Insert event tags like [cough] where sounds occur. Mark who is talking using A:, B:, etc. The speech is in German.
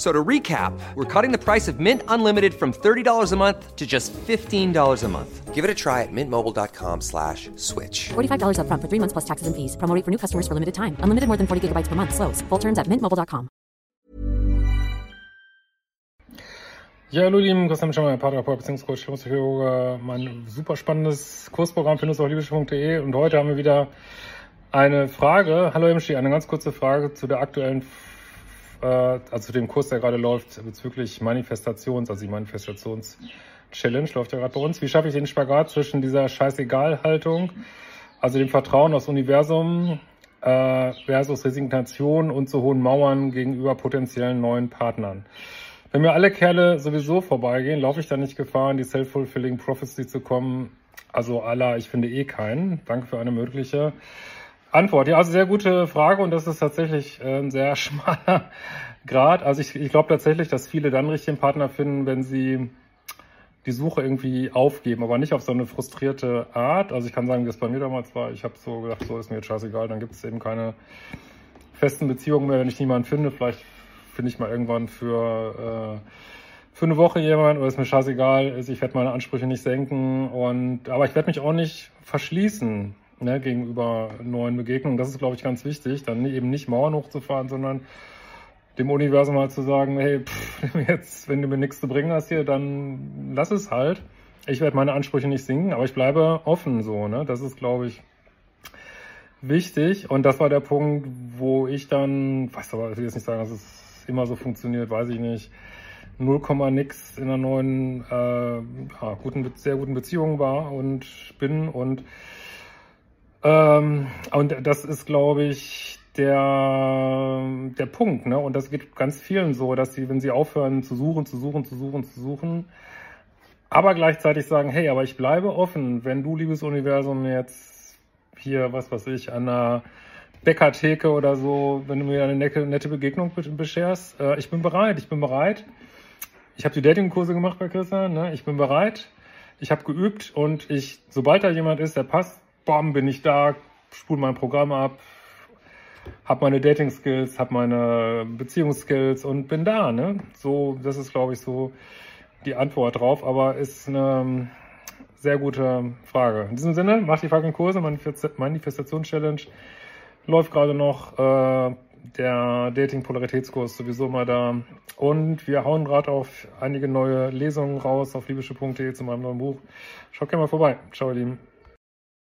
A: So to recap, we're cutting the price of Mint Unlimited from $30 a month to just $15 a month.
B: Give it a try at mintmobile.com slash switch.
C: $45 up front for three months plus taxes and fees. Promo rate for new customers for limited time. Unlimited more than 40 gigabytes per month. Slows. Full terms at mintmobile.com.
D: Ja, hallo lieben, Christian Schemmer, Paartherapeut, Beziehungscoach, Psychologe. Mein super spannendes Kursprogramm findest du auf liebeschiffung.de und heute haben wir wieder eine Frage. Hallo Emschi, eine ganz kurze Frage zu der aktuellen äh, also zu dem Kurs, der gerade läuft, bezüglich Manifestations, also die Manifestations-Challenge läuft ja gerade bei uns. Wie schaffe ich den Spagat zwischen dieser Scheißegal-Haltung, also dem Vertrauen aufs Universum, äh, versus Resignation und zu hohen Mauern gegenüber potenziellen neuen Partnern? Wenn mir alle Kerle sowieso vorbeigehen, laufe ich dann nicht Gefahr, in die Self-Fulfilling Prophecy zu kommen? Also Allah, ich finde eh keinen. Danke für eine mögliche Antwort. Ja, also sehr gute Frage und das ist tatsächlich ein sehr [laughs] schmaler Grad. Also ich, ich glaube tatsächlich, dass viele dann richtigen Partner finden, wenn sie die Suche irgendwie aufgeben, aber nicht auf so eine frustrierte Art. Also ich kann sagen, wie das bei mir damals war. Ich habe so gedacht, so ist mir jetzt scheißegal, dann gibt es eben keine festen Beziehungen mehr, wenn ich niemanden finde. Vielleicht finde ich mal irgendwann für, äh, für eine Woche jemand oder ist mir scheißegal, ich werde meine Ansprüche nicht senken und aber ich werde mich auch nicht verschließen ne, gegenüber neuen Begegnungen. Das ist, glaube ich, ganz wichtig, dann eben nicht Mauern hochzufahren, sondern dem Universum mal zu sagen, hey, pff, [laughs] jetzt, wenn du mir nichts zu bringen hast hier, dann lass es halt. Ich werde meine Ansprüche nicht sinken, aber ich bleibe offen so. Ne? Das ist, glaube ich, wichtig. Und das war der Punkt, wo ich dann, weiß aber, ich will jetzt nicht sagen, dass es immer so funktioniert, weiß ich nicht, 0, nix in einer neuen, äh, ja, guten, sehr guten Beziehung war und bin und ähm, und das ist, glaube ich, der, der Punkt, ne? Und das geht ganz vielen so, dass sie, wenn sie aufhören zu suchen, zu suchen, zu suchen, zu suchen, aber gleichzeitig sagen, hey, aber ich bleibe offen, wenn du, liebes Universum, jetzt hier, was weiß ich, an einer Bäckertheke oder so, wenn du mir eine nette, Begegnung bescherst, äh, ich bin bereit, ich bin bereit. Ich habe die Datingkurse gemacht bei Christian, ne? ich bin bereit, ich habe geübt und ich, sobald da jemand ist, der passt, bam, bin ich da, spule mein Programm ab, habe meine Dating-Skills, habe meine Beziehungsskills und bin da. Ne? So, das ist, glaube ich, so die Antwort drauf, aber ist eine sehr gute Frage. In diesem Sinne, macht die fucking Kurse, Manifestations-Challenge läuft gerade noch. Äh, der Dating-Polaritätskurs sowieso mal da. Und wir hauen gerade auf einige neue Lesungen raus auf liebische.de zu meinem neuen Buch. Schaut gerne mal vorbei. Ciao, ihr Lieben.